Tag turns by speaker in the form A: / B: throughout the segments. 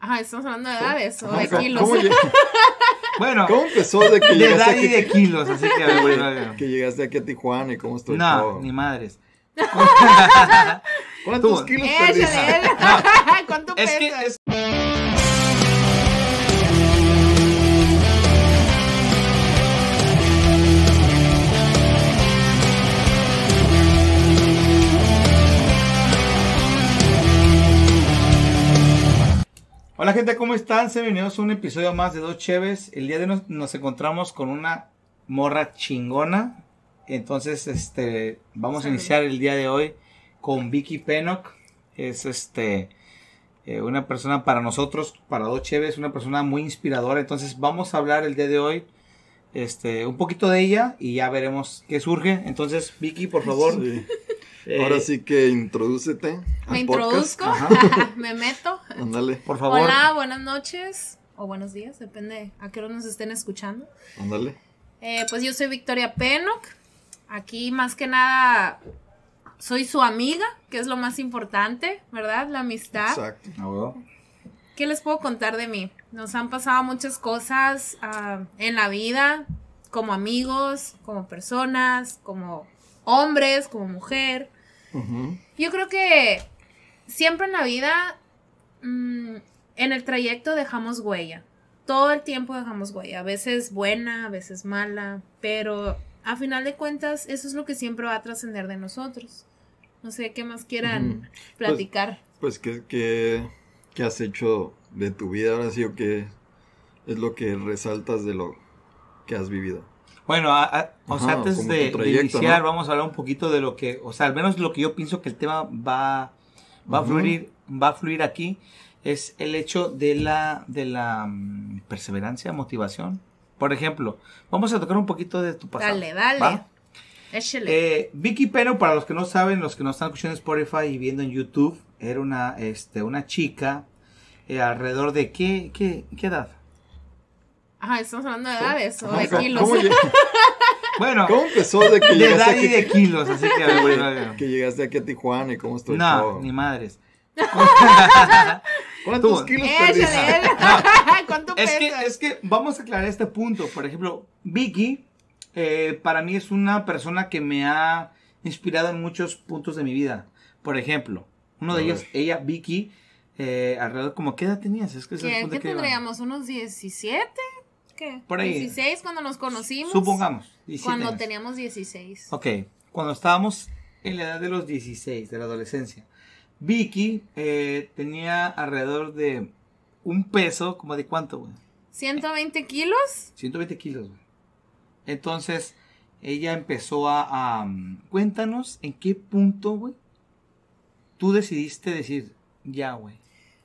A: Ajá, estamos hablando de edades o de
B: ¿Cómo-
A: kilos.
B: cómo
C: Bueno,
B: ¿Cómo empezó de que
C: de
B: llegaste
C: edad
B: aquí,
C: y de kilos, así que... a ver, a ver.
B: que llegaste aquí a Tijuana y cómo estoy
C: No,
B: todo?
C: ni madres.
B: ¿Cuántos
C: Tú.
B: kilos perdiste?
A: Échale, ¿Cuánto
C: Es que
A: pesas?
C: es- Hola gente, ¿cómo están? Sean bienvenidos a un episodio más de Dos Cheves. El día de hoy nos, nos encontramos con una morra chingona. Entonces, este, vamos a iniciar el día de hoy con Vicky Pennock. Es este, eh, una persona para nosotros, para Dos Cheves, una persona muy inspiradora. Entonces, vamos a hablar el día de hoy, este, un poquito de ella y ya veremos qué surge. Entonces, Vicky, por favor.
B: Sí.
C: Eh,
B: Ahora sí que introdúcete al
A: Me
B: podcast.
A: introduzco, me meto.
B: Ándale,
C: Por favor.
A: Hola, buenas noches o buenos días, depende a qué hora nos estén escuchando.
B: ándale.
A: Eh, pues yo soy Victoria Pennock. Aquí más que nada soy su amiga, que es lo más importante, ¿verdad? La amistad.
B: Exacto.
C: Ah.
A: ¿Qué les puedo contar de mí? Nos han pasado muchas cosas ah, en la vida, como amigos, como personas, como hombres, como mujer. Yo creo que siempre en la vida, mm, en el trayecto dejamos huella. Todo el tiempo dejamos huella. A veces buena, a veces mala, pero a final de cuentas eso es lo que siempre va a trascender de nosotros. No sé qué más quieran
B: Ujú.
A: platicar.
B: Pues, ¿qué, qué, qué has hecho de tu vida ahora sí o qué es lo que resaltas de lo que has vivido?
C: Bueno, a- a- o sea, antes de, iniciar,
B: ¿no?
C: vamos a hablar un poquito de lo que, o sea, al menos lo que yo pienso que el tema va, va a fluir, va a fluir aquí, es el hecho de la, de la mm, perseverancia, motivación. Por ejemplo, vamos a tocar un poquito de tu pasado.
A: Dale, dale.
C: ¿va? Eh, Vicky Pero, para los que no saben, los que nos están escuchando Spotify y viendo en YouTube, era una, este, una chica eh, alrededor de qué, qué, qué edad.
A: Ajá, estamos hablando de edades o de
B: ¿cómo-
A: kilos.
B: ¿Cómo,
C: Bueno,
B: cómo empezó de que
C: de
B: llegaste
C: edad
B: aquí,
C: y de kilos, así que a ver, a ver.
B: que llegaste aquí a Tijuana y cómo estoy
C: No,
B: todo?
C: ni madres.
B: ¿Cuántos
C: Tú.
B: kilos perdiste?
A: Échale. ¿Cuánto
C: Es que, es que vamos a aclarar este punto. Por ejemplo, Vicky, eh, para mí es una persona que me ha inspirado en muchos puntos de mi vida. Por ejemplo, uno de ellos, ella, Vicky, eh, alrededor, como, ¿qué edad tenías? Es que
A: ¿Qué, qué
C: que iba.
A: tendríamos? ¿Unos 17? ¿Qué?
C: Por ahí.
A: 16 cuando nos conocimos.
C: Supongamos. 17
A: Cuando
C: años.
A: teníamos 16.
C: Ok, cuando estábamos en la edad de los 16, de la adolescencia, Vicky eh, tenía alrededor de un peso, como de cuánto, güey?
A: 120 kilos.
C: 120 kilos, güey. Entonces, ella empezó a, a, mm, Cuéntanos en qué punto, güey, tú decidiste decir, ya, güey.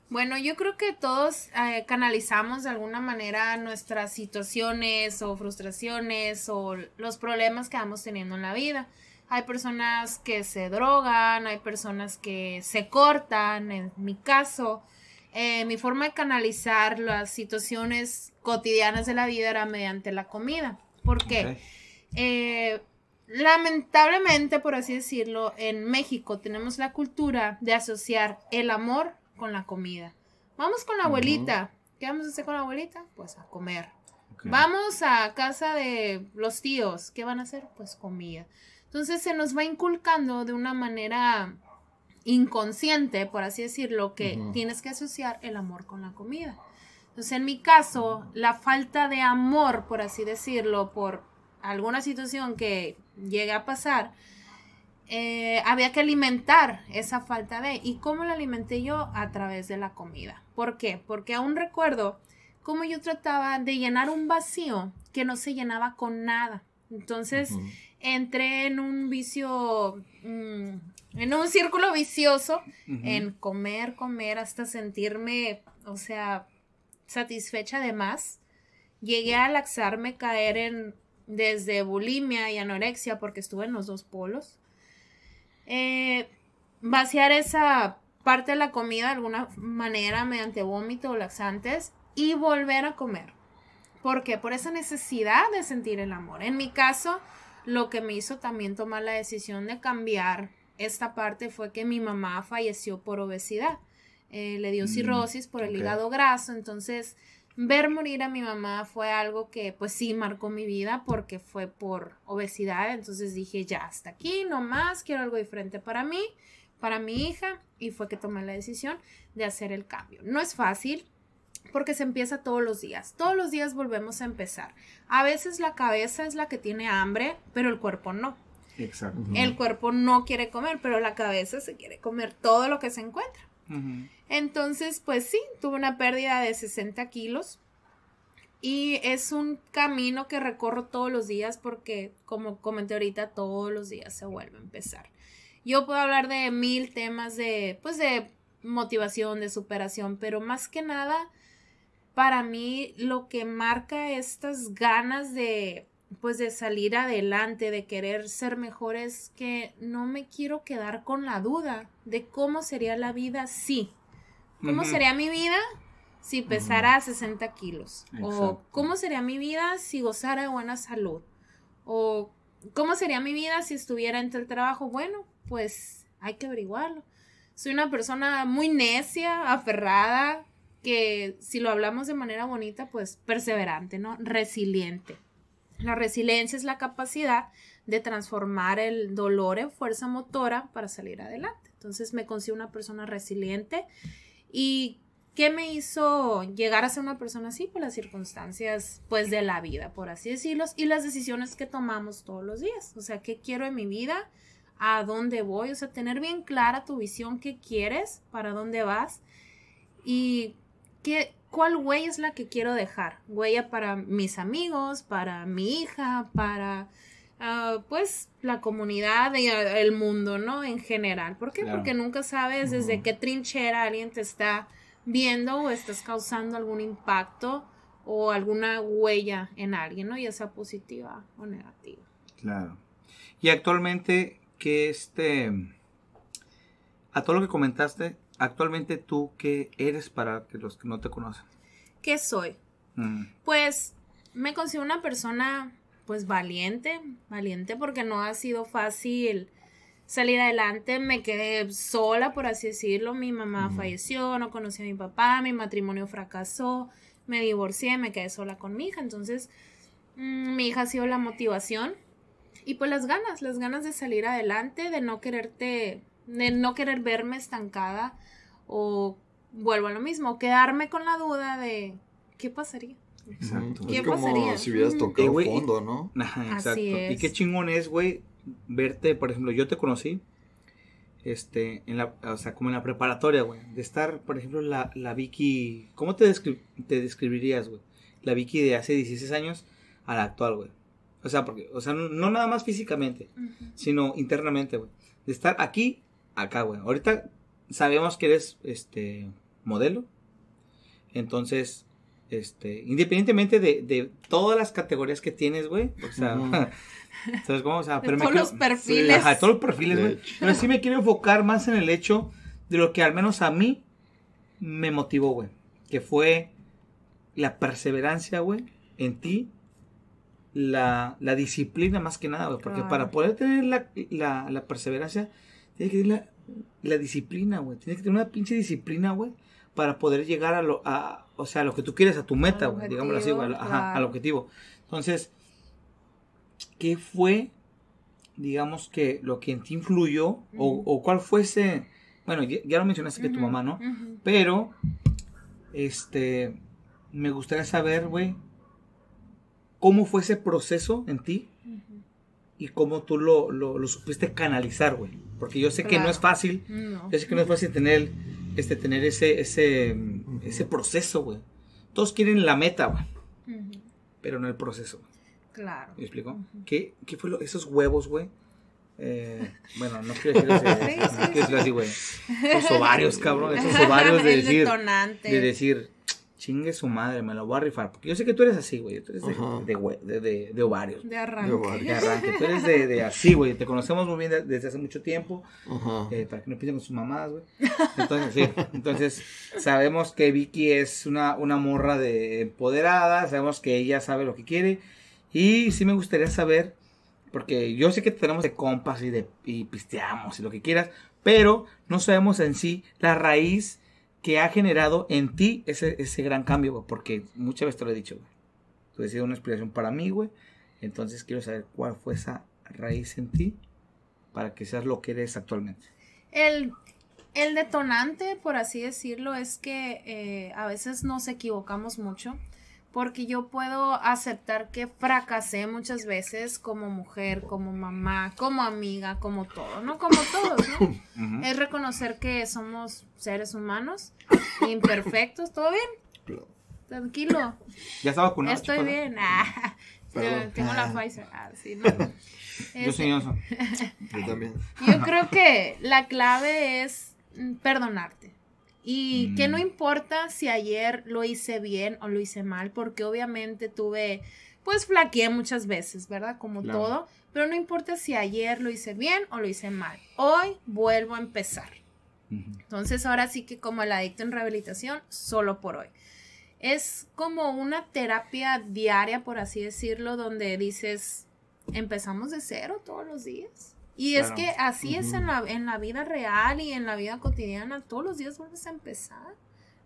A: Bueno, yo creo que todos eh, canalizamos de alguna manera nuestras situaciones o frustraciones o los problemas que vamos teniendo en la vida. Hay personas que se drogan, hay personas que se cortan, en mi caso. eh, mi forma de canalizar las situaciones cotidianas de la vida era mediante la comida. ¿Por qué?
C: Ok.
A: Eh, lamentablemente, por así decirlo, en México tenemos la cultura de asociar el amor con la comida. Vamos con la abuelita. ¿Qué vamos a hacer con la abuelita? Pues a comer. Vamos a casa de los tíos. ¿Qué van a hacer? Pues comida. Entonces se nos va inculcando de una manera inconsciente, por así decirlo, que tienes que asociar el amor con la comida. Entonces, en mi caso, la falta de amor, por así decirlo, por alguna situación que llegue a pasar, eh, había que alimentar esa falta de. ¿Y cómo la alimenté yo? A través de la comida. ¿Por qué? Porque aún recuerdo cómo yo trataba de llenar un vacío que no se llenaba con nada. Entonces, entré en un vicio, mm, en un círculo vicioso en comer, comer hasta sentirme, o sea, satisfecha de más. Llegué a laxarme, caer en desde bulimia y anorexia porque estuve en los dos polos. Eh, vaciar esa parte de la comida de alguna manera mediante vómito o laxantes y volver a comer. ¿Por qué? Por esa necesidad de sentir el amor. En mi caso, lo que me hizo también tomar la decisión de cambiar esta parte fue que mi mamá falleció por obesidad. eh, le dio
B: Mm,
A: cirrosis por el hígado graso, entonces ver morir a mi mamá fue algo que pues sí marcó mi vida porque fue por obesidad, entonces dije ya hasta aquí, no más, quiero algo diferente para mí, para mi hija y fue que tomé la decisión de hacer el cambio. No es fácil porque se empieza todos los días, todos los días volvemos a empezar. A veces la cabeza es la que tiene hambre, pero el cuerpo no.
C: Exacto.
A: El cuerpo no quiere comer, pero la cabeza se quiere comer todo lo que se encuentra. Entonces, pues sí, tuve una pérdida de 60 kilos y es un camino que recorro todos los días porque, como comenté ahorita, todos los días se vuelve a empezar. Yo puedo hablar de mil temas de, pues, de motivación, de superación, pero más que nada, para mí lo que marca estas ganas de, pues, de salir adelante, de querer ser mejor es que no me quiero quedar con la duda de cómo sería la vida si. ¿Cómo sería mi vida si pesara 60 kilos? O. ¿cómo sería mi vida si gozara de buena salud? O ¿cómo sería mi vida si estuviera entre el trabajo? Bueno, pues hay que averiguarlo. Soy una persona muy necia, aferrada, que si lo hablamos de manera bonita, pues perseverante, ¿no? Resiliente. La resiliencia es la capacidad de transformar el dolor en fuerza motora para salir adelante. Entonces me considero una persona resiliente. ¿Y qué me hizo llegar a ser una persona así? Pues las circunstancias, pues, de la vida, por así decirlo, y las decisiones que tomamos todos los días. O sea, ¿qué quiero en mi vida? ¿A dónde voy? O sea, tener bien clara tu visión, qué quieres, para dónde vas y qué, cuál huella es la que quiero dejar. Huella para mis amigos, para mi hija, para... ah, pues la comunidad y ah, el mundo, ¿no? En general. ¿Por qué?
C: Claro.
A: Porque nunca sabes desde qué trinchera alguien te está viendo o estás causando algún impacto o alguna huella en alguien, ¿no? Ya sea positiva o negativa.
C: Claro. Y actualmente, que este. A todo lo que comentaste, actualmente tú, ¿qué eres para que los que no te conocen?
A: ¿Qué soy?
C: Mm,
A: Pues me considero una persona pues valiente, valiente porque no ha sido fácil salir adelante, me quedé sola por así decirlo, mi mamá
B: Ujú.
A: falleció, no conocí a mi papá, mi matrimonio fracasó, me divorcié, me quedé sola con mi hija, entonces mm, mi hija ha sido la motivación y pues las ganas, las ganas de salir adelante, de no quererte, de no querer verme estancada o vuelvo a lo mismo, quedarme con la duda de qué pasaría.
C: Exacto.
A: ¿Qué
B: Es como
A: pasaría?
B: si hubieras
A: Ujú.
B: tocado
C: Eh,
B: fondo, ¿no?
C: Ajá,
A: Así
C: exacto. Y qué chingón es, güey, verte, por ejemplo, yo te conocí, este, en la, o sea, como en la preparatoria, güey, de estar, por ejemplo, la, la Vicky, ¿cómo te, descri- te describirías, güey? La Vicky de hace 16 años a la actual, güey. O sea, porque, o sea, no, no nada más físicamente, sino internamente, güey. De estar aquí, acá, güey. Ahorita sabemos que eres, este, modelo. Entonces, este, independientemente de, de todas las categorías que tienes, güey. O sea, entonces, ¿cómo? O sea, me
A: todos
C: quiero-
A: los perfiles.
C: Ajá, de todos los perfiles, güey. Pero sí me quiero enfocar más en el hecho de lo que al menos a mí me motivó, güey. Que fue la perseverancia, güey, en ti. La, la disciplina más que nada, güey. Porque
A: Claro.
C: para poder tener la, la, la perseverancia, tienes que tener la, la disciplina, güey. Tienes que tener una pinche disciplina, güey. Para poder llegar a lo, a, o sea, a lo que tú quieres, a tu meta, güey. Digámoslo así, güey. Ajá, al objetivo. Entonces, ¿qué fue, digamos que lo que en ti influyó? o, cuál fue ese, bueno, ya, ya lo mencionaste que tu mamá, ¿no? Pero, este, me gustaría saber, güey, cómo fue ese proceso en ti. Y cómo tú lo, lo, lo supiste canalizar, güey. Porque yo sé que no es fácil,
A: No.
C: yo sé que no es fácil tener, este, tener ese, ese, ese proceso, güey. Todos quieren la meta, güey, pero no el proceso.
A: Claro.
C: ¿Me explico? ¿Qué, qué fue lo, esos huevos, güey? Eh, bueno, no quiero decirlo así,
A: Sí,
C: no
A: sí,
C: quiero decirlo así, güey. Esos ovarios, cabrón, esos ovarios de decir, de decir, chingue su madre, me lo voy a rifar. Porque yo sé que tú eres así, güey. Tú eres de, de, de, de- de ovarios.
A: De
B: De
A: arranque.
C: De arranque. Tú eres de, de así, güey. Te conocemos muy bien de- desde hace mucho tiempo.
B: Ajá.
C: eh, para que no piensen con sus mamás, güey. Entonces, sí. Entonces, sabemos que Vicky es una, una morra de empoderada. Sabemos que ella sabe lo que quiere. Y sí me gustaría saber, porque yo sé que tenemos de compas y, de, y pisteamos y lo que quieras, pero no sabemos en sí la raíz que ha generado en ti ese, ese gran cambio? Porque muchas veces te lo he dicho, güey. Tú has sido una inspiración para mí, güey. Entonces quiero saber cuál fue esa raíz en ti para que seas lo que eres actualmente.
A: El, el detonante, por así decirlo, es que eh, a veces nos equivocamos mucho porque yo puedo aceptar que fracasé muchas veces como mujer, como mamá, como amiga, como todo, ¿no? Como todos, ¿no? Es reconocer que somos seres humanos, imperfectos, ¿todo bien? Tranquilo,
C: ¿Ya está vacunado?
A: estoy
C: chico?
A: bien. Ah, tengo la
B: Ah.
A: Pfizer. Ah, sí, no.
C: Yo
A: Este,
C: soy Johnson.
B: Yo también.
A: yo creo que la clave es mm, perdonarte. Y que no
C: Mm.
A: importa si ayer lo hice bien o lo hice mal, porque obviamente tuve, pues flaqueé muchas veces, ¿verdad? Como
C: Claro.
A: todo. Pero no importa si ayer lo hice bien o lo hice mal. Hoy vuelvo a empezar. Entonces ahora sí que como el adicto en rehabilitación, solo por hoy. Es como una terapia diaria, por así decirlo, donde dices, empezamos de cero todos los días. Y es que así es en la, en la vida real y en la vida cotidiana, todos los días vuelves a empezar.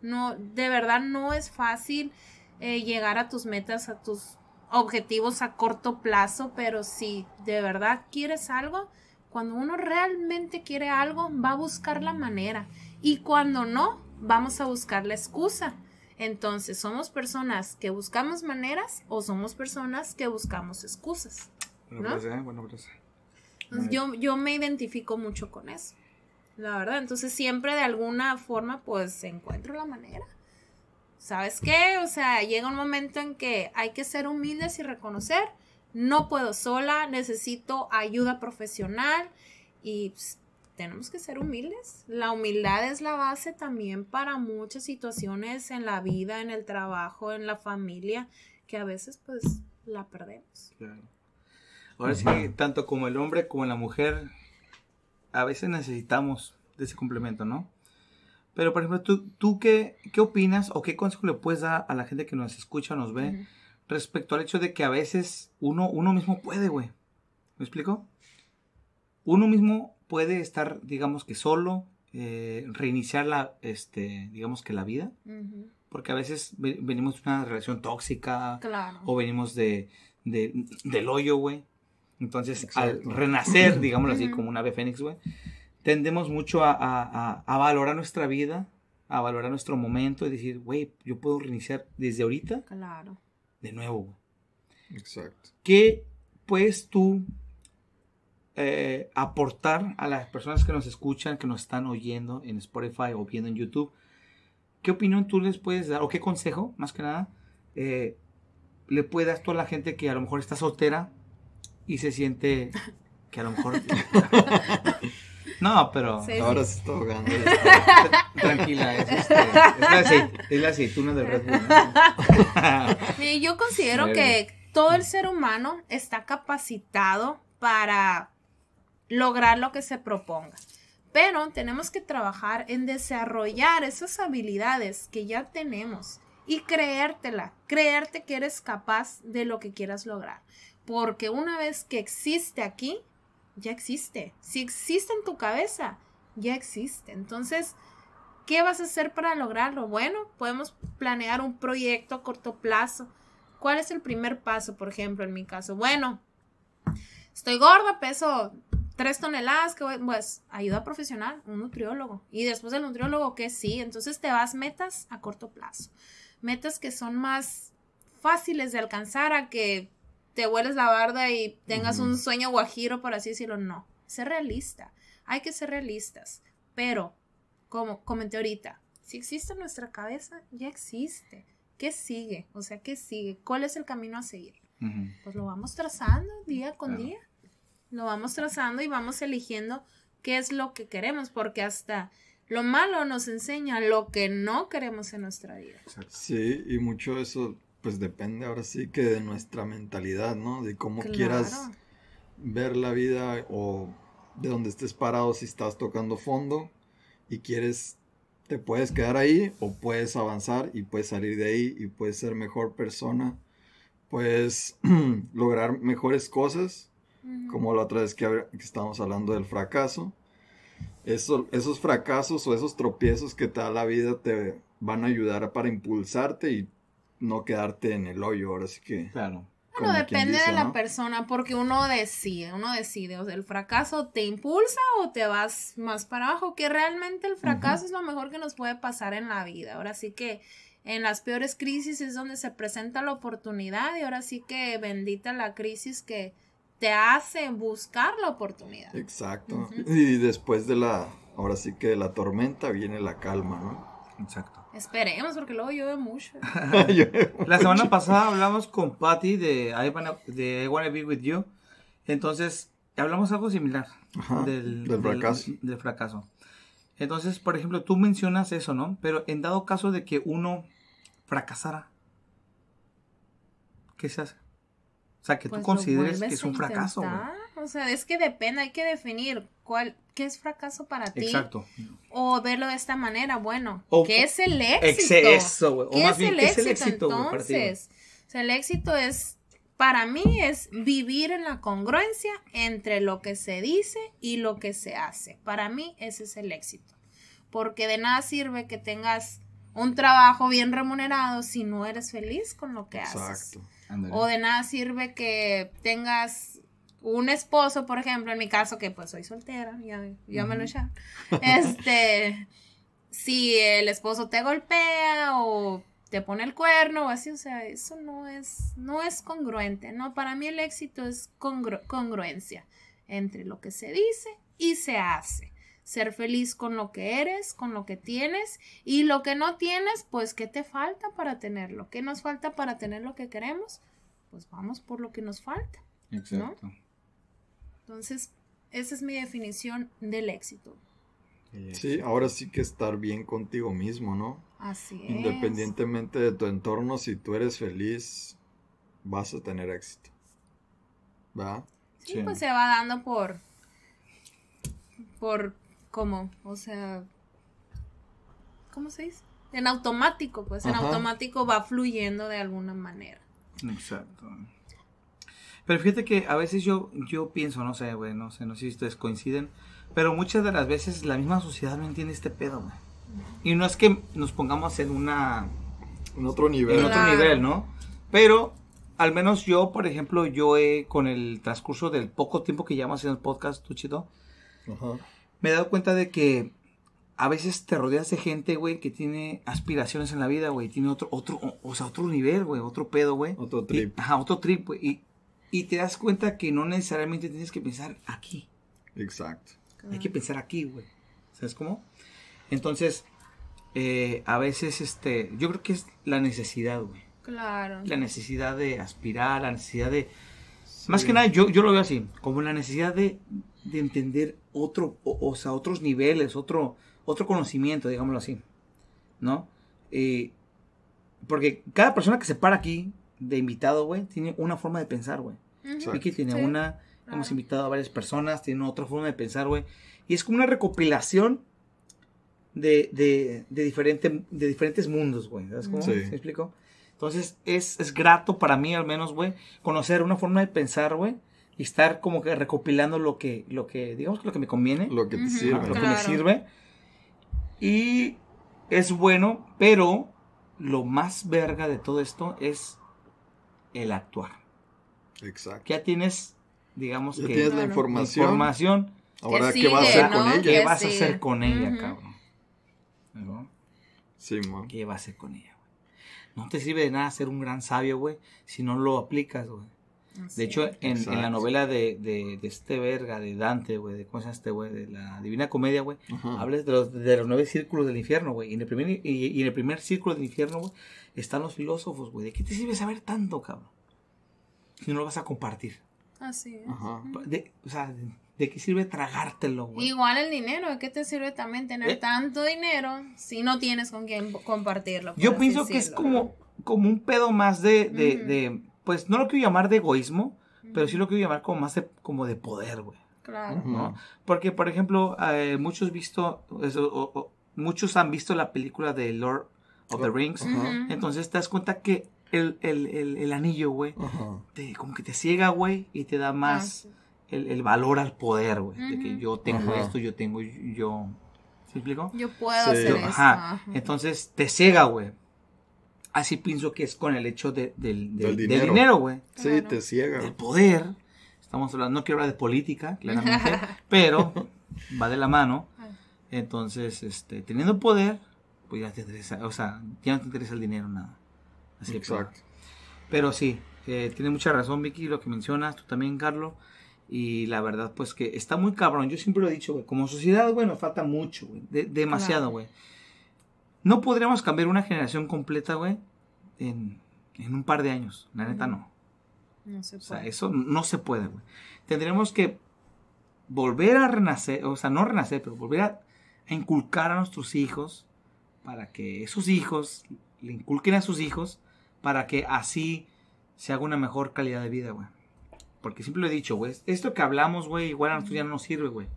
A: No, de verdad no es fácil eh, llegar a tus metas, a tus objetivos a corto plazo, pero si de verdad quieres algo, cuando uno realmente quiere algo, va a buscar la manera. Y cuando no, vamos a buscar la excusa. Entonces, ¿somos personas que buscamos maneras o somos personas que buscamos excusas?
C: Buena
A: ¿No?
C: frase, ¿eh? Buena frase.
A: Entonces, yo, yo me identifico mucho con eso, la verdad. Entonces, siempre de alguna forma, pues, encuentro la manera. ¿Sabes qué? O sea, llega un momento en que hay que ser humildes y reconocer, no puedo sola, necesito ayuda profesional y pues, tenemos que ser humildes. La humildad es la base también para muchas situaciones en la vida, en el trabajo, en la familia, que a veces pues la perdemos.
C: Claro. Ahora sí, tanto como el hombre como la mujer, a veces necesitamos de ese complemento, ¿no? Pero, por ejemplo, ¿tú, tú qué, qué opinas o qué consejo le puedes dar a la gente que nos escucha nos ve
A: Ujú.
C: respecto al hecho de que a veces uno, uno mismo puede, güey? ¿Me explico? Uno mismo puede estar, digamos que solo, eh, reiniciar la, este, digamos que la vida,
A: Ujú.
C: porque a veces ve- venimos de una relación tóxica,
A: Claro.
C: o venimos de, de- del hoyo, güey. Entonces,
B: Exacto.
C: al renacer, digámoslo así, como un ave fénix, güey, tendemos mucho a, a- a- a valorar nuestra vida, a valorar nuestro momento y decir, güey, yo puedo reiniciar desde ahorita
A: Claro.
C: de nuevo, güey.
B: Exacto.
C: ¿Qué puedes tú eh, aportar a las personas que nos escuchan, que nos están oyendo en Spotify o viendo en YouTube? ¿Qué opinión tú les puedes dar o qué consejo, más que nada, eh, le puedes dar tú a la gente que a lo mejor está soltera y se siente que a lo mejor... no, pero
A: Sí.
B: Ahora se está ahogando.
C: tranquila, es, este, es, la, aceit- es la aceituna del Red Bull. ¿no?
A: Mire, yo considero que todo el ser humano está capacitado para lograr lo que se proponga. Pero tenemos que trabajar en desarrollar esas habilidades que ya tenemos y creértela, creerte que eres capaz de lo que quieras lograr. Porque una vez que existe aquí, ya existe. Si existe en tu cabeza, ya existe. Entonces, ¿qué vas a hacer para lograrlo? Bueno, podemos planear un proyecto a corto plazo. ¿Cuál es el primer paso, por ejemplo, en mi caso? Bueno, estoy gorda, peso tres toneladas, que voy- pues ayuda profesional, un nutriólogo. Y después del nutriólogo, ¿qué sí? Entonces te vas metas a corto plazo. Metas que son más fáciles de alcanzar a que te vueles la barda y tengas un sueño guajiro, por así decirlo. No, ser realista. Hay que ser realistas. Pero, como comenté ahorita, si existe en nuestra cabeza, ya existe. ¿Qué sigue? O sea, ¿qué sigue? ¿Cuál es el camino a seguir? Pues lo vamos trazando día con
C: Claro.
A: día. Lo vamos trazando y vamos eligiendo qué es lo que queremos, porque hasta lo malo nos enseña lo que no queremos en nuestra vida.
C: Exacto.
B: Sí, y mucho eso, pues depende ahora sí que de nuestra mentalidad, ¿no? De cómo
A: Claro.
B: quieras ver la vida o de donde estés parado si estás tocando fondo y quieres, te puedes quedar ahí o puedes avanzar y puedes salir de ahí y puedes ser mejor persona, puedes lograr mejores cosas, como la otra vez que, que estábamos hablando del fracaso. eso- esos fracasos o esos tropiezos que te da la vida te van a ayudar para impulsarte y no quedarte en el hoyo. Ahora sí que.
C: Claro.
A: Bueno, depende
B: dice,
A: de la
B: ¿no?
A: persona, porque uno decide, uno decide, o sea, el fracaso te impulsa o te vas más para abajo, que realmente el fracaso es lo mejor que nos puede pasar en la vida. Ahora sí que en las peores crisis es donde se presenta la oportunidad y ahora sí que bendita la crisis que te hace buscar la oportunidad.
B: Exacto. Y después de la. Ahora sí que de la tormenta viene la calma, ¿no?
C: Exacto.
A: Esperemos, porque luego llueve mucho.
C: La semana pasada hablamos con Patty de I Wanna, de I Wanna Be With You. Entonces, hablamos algo similar
B: Ajá,
C: del,
B: del fracaso.
C: del fracaso. Entonces, por ejemplo, tú mencionas eso, ¿no? Pero en dado caso de que uno fracasara, ¿qué se hace? O sea, que
A: Pues
C: tú consideres que es un fracaso. güey.
A: O sea, es que depende, hay que definir cuál, qué es fracaso para ti.
C: Exacto.
A: O verlo de esta manera, bueno,
C: O-
A: ¿qué es el éxito?
C: Eso, güey. O
A: ¿Qué
C: más
A: es
C: bien,
A: el
C: ¿qué es el
A: éxito,
C: éxito,
A: entonces? O sea, el éxito es, para mí, es vivir en la congruencia entre lo que se dice y lo que se hace. Para mí, ese es el éxito. Porque de nada sirve que tengas un trabajo bien remunerado si no eres feliz con lo que haces.
B: Exacto.
A: O de nada sirve que tengas un esposo, por ejemplo, en mi caso, que pues soy soltera, ya, ya me lo echaron. Este, si el esposo te golpea o te pone el cuerno o así, o sea, eso no es, no es congruente, ¿no? Para mí el éxito es congru- congruencia entre lo que se dice y se hace. Ser feliz con lo que eres, con lo que tienes y lo que no tienes, pues ¿qué te falta para tenerlo? ¿Qué nos falta para tener lo que queremos? Pues vamos por lo que nos falta.
C: Exacto.
A: Entonces, esa es mi definición del éxito.
B: Sí, ahora sí que estar bien contigo mismo, ¿no?
A: Así es.
B: Independientemente de tu entorno, si tú eres feliz, vas a tener éxito. ¿Va?
A: Sí,
C: Sí.
A: pues se va dando por. Por. ¿Cómo? O sea. ¿Cómo se dice? En automático, pues en automático va fluyendo de alguna manera.
C: Exacto. Pero fíjate que a veces yo, yo pienso, no sé, güey, no sé, no sé si ustedes coinciden, pero muchas de las veces la misma sociedad no entiende este pedo, güey. Y no es que nos pongamos en una,
B: En otro nivel.
C: en otro nivel, ¿no? Pero al menos yo, por ejemplo, yo he, con el transcurso del poco tiempo que llevamos haciendo el podcast, tú, Chito,
B: Ajá.
C: me he dado cuenta de que a veces te rodeas de gente, güey, que tiene aspiraciones en la vida, güey, tiene otro, otro, o, o sea, otro nivel, güey, otro pedo, güey.
B: Otro
C: Y-
B: trip.
C: ajá, otro trip, güey. Y, y te das cuenta que no necesariamente tienes que pensar aquí.
B: Exacto.
C: Hay que pensar aquí, güey. ¿Sabes cómo? Entonces, eh, a veces, este, yo creo que es la necesidad, güey.
A: Claro.
C: La necesidad de aspirar, la necesidad de...
B: Sí.
C: Más que nada, yo, yo lo veo así, como la necesidad de, de entender otro, o, o sea, otros niveles, otro, otro conocimiento, digámoslo así, ¿no? Eh, porque cada persona que se para aquí de invitado, güey, tiene una forma de pensar, güey. Vicky tiene
A: Sí,
C: una,
A: claro.
C: hemos invitado a varias personas, tiene otra forma de pensar, güey. Y es como una recopilación de, de, de, diferente, de diferentes mundos, güey. ¿Sabes cómo?
B: Sí.
C: ¿Sí me explico? Entonces, es, es grato para mí, al menos, güey, conocer una forma de pensar, güey, y estar como que recopilando lo que, lo que, digamos que lo que me conviene, lo,
B: Lo que te sirve.
C: que me sirve. Y es bueno, pero lo más verga de todo esto es el actuar.
B: Exacto.
C: Ya tienes, digamos
B: Ya
C: que,
B: tienes la información.
C: información.
B: Ahora, ¿qué vas a hacer con ella?
C: ¿Qué vas a hacer con ella, cabrón? ¿No?
B: Sí, man.
C: ¿Qué vas a hacer con ella, güey? No te sirve de nada ser un gran sabio, güey, si no lo aplicas, güey.
A: Así
C: De hecho, en, en la novela de, de, de este verga, de Dante, güey, de cómo se llama este güey, de la Divina Comedia, güey, hablas de los, de los nueve círculos del infierno, güey. Y en el primer, y, y en el primer círculo del infierno, güey, están los filósofos, güey. ¿De qué te sirve saber tanto, cabrón? Si no lo vas a compartir.
A: Así es.
B: Ajá.
C: De- o sea, ¿de, de qué sirve tragártelo, güey?
A: Igual el dinero, ¿de qué te sirve también tener
C: Eh.
A: tanto dinero si no tienes con quién compartirlo?
C: Yo pienso que es como, como un pedo más de, de, pues no lo quiero llamar de egoísmo, pero sí lo quiero llamar como más de, como de poder, güey.
A: Claro.
C: ¿no? Porque, por ejemplo, eh, muchos visto, eso, o- o- muchos han visto la película de Lord of the Rings, entonces te das cuenta que el, el, el, el anillo, güey, te- como que te ciega, güey, y te da
A: Ah,
C: más, el, el valor al poder, güey. De que yo tengo esto, yo tengo, yo. ¿Se explicó?
A: Yo puedo
B: Sí.
A: hacer
C: Yo-
A: esto.
C: ajá.
A: ajá.
C: Entonces te ciega, güey. Así pienso que es con el hecho de- del, del-
B: Del
C: del
B: dinero.
C: güey.
B: Sí,
A: Claro.
B: te ciega.
C: Del poder. Estamos hablando, no quiero hablar de política, claramente, pero va de la mano.
A: Ah.
C: Entonces, este, teniendo poder, pues ya te interesa, o sea, ya no te interesa el dinero, nada. Así que,
B: Exacto.
C: pero sí, eh, tiene mucha razón, Vicky, lo que mencionas, tú también, Carlos. Y la verdad, pues que está muy cabrón. Yo siempre lo he dicho, güey. Como sociedad, güey, nos falta mucho, güey. de- demasiado,
A: Claro.
C: No podríamos cambiar una generación completa, güey, en, en un par de años. La neta, no.
A: No se
C: O sea,
A: puede.
C: eso no se puede, güey. Tendremos que volver a renacer, o sea, no renacer, pero volver a, a inculcar a nuestros hijos para que esos hijos le inculquen a sus hijos para que así se haga una mejor calidad de vida, güey. Porque siempre lo he dicho, güey. Esto que hablamos, güey, igual a nosotros ya no nos sirve, güey.